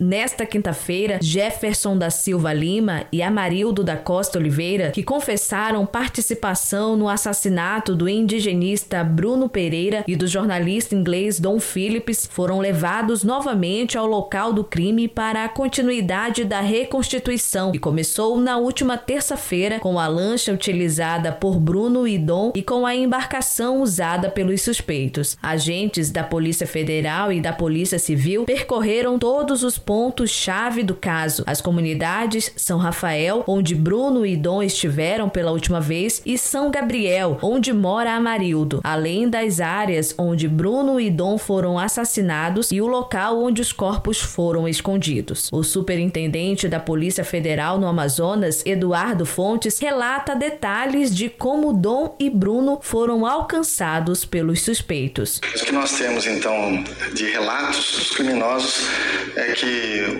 Nesta quinta-feira, Jefferson da Silva Lima e Amarildo da Costa Oliveira, que confessaram participação no assassinato do indigenista Bruno Pereira e do jornalista inglês Don Phillips, foram levados novamente ao local do crime para a continuidade da reconstituição, que começou na última terça-feira com a lancha utilizada por Bruno e Dom e com a embarcação usada pelos suspeitos. Agentes da Polícia Federal e da Polícia Civil percorreram todos os pontos-chave do caso. As comunidades São Rafael, onde Bruno e Dom estiveram pela última vez, e São Gabriel, onde mora Amarildo, além das áreas onde Bruno e Dom foram assassinados e o local onde os corpos foram escondidos. O superintendente da Polícia Federal no Amazonas, Eduardo Fontes, relata detalhes de como Dom e Bruno foram alcançados pelos suspeitos. O que nós temos então de relatos dos criminosos é que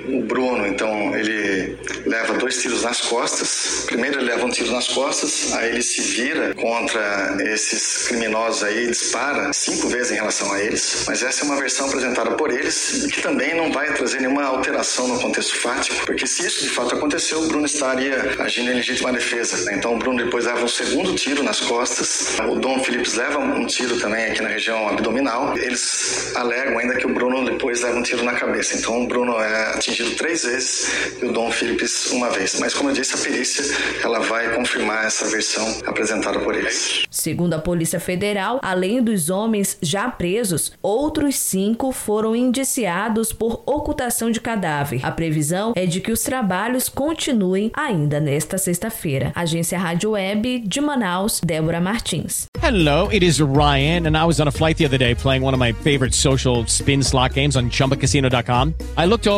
o Bruno, então, ele leva dois tiros nas costas. Primeiro ele leva um tiro nas costas, aí ele se vira contra esses criminosos aí, dispara cinco vezes em relação a eles. Mas essa é uma versão apresentada por eles e que também não vai trazer nenhuma alteração no contexto fático, porque se isso de fato aconteceu, o Bruno estaria agindo em legítima defesa. Então o Bruno depois leva um segundo tiro nas costas, o Dom Phillips leva um tiro também aqui na região abdominal. Eles alegam ainda que o Bruno depois leva um tiro na cabeça. Então o Bruno é atingido três vezes e o Dom Phillips uma vez. Mas como eu disse, a perícia ela vai confirmar essa versão apresentada por eles. Segundo a Polícia Federal, além dos homens já presos, outros cinco foram indiciados por ocultação de cadáver. A previsão é de que os trabalhos continuem ainda nesta sexta-feira. Agência Rádio Web de Manaus, Débora Martins. Hello, it is Ryan, and I was on a flight the other day playing one of my favorite social spin slot games on chumbacasino.com. I looked over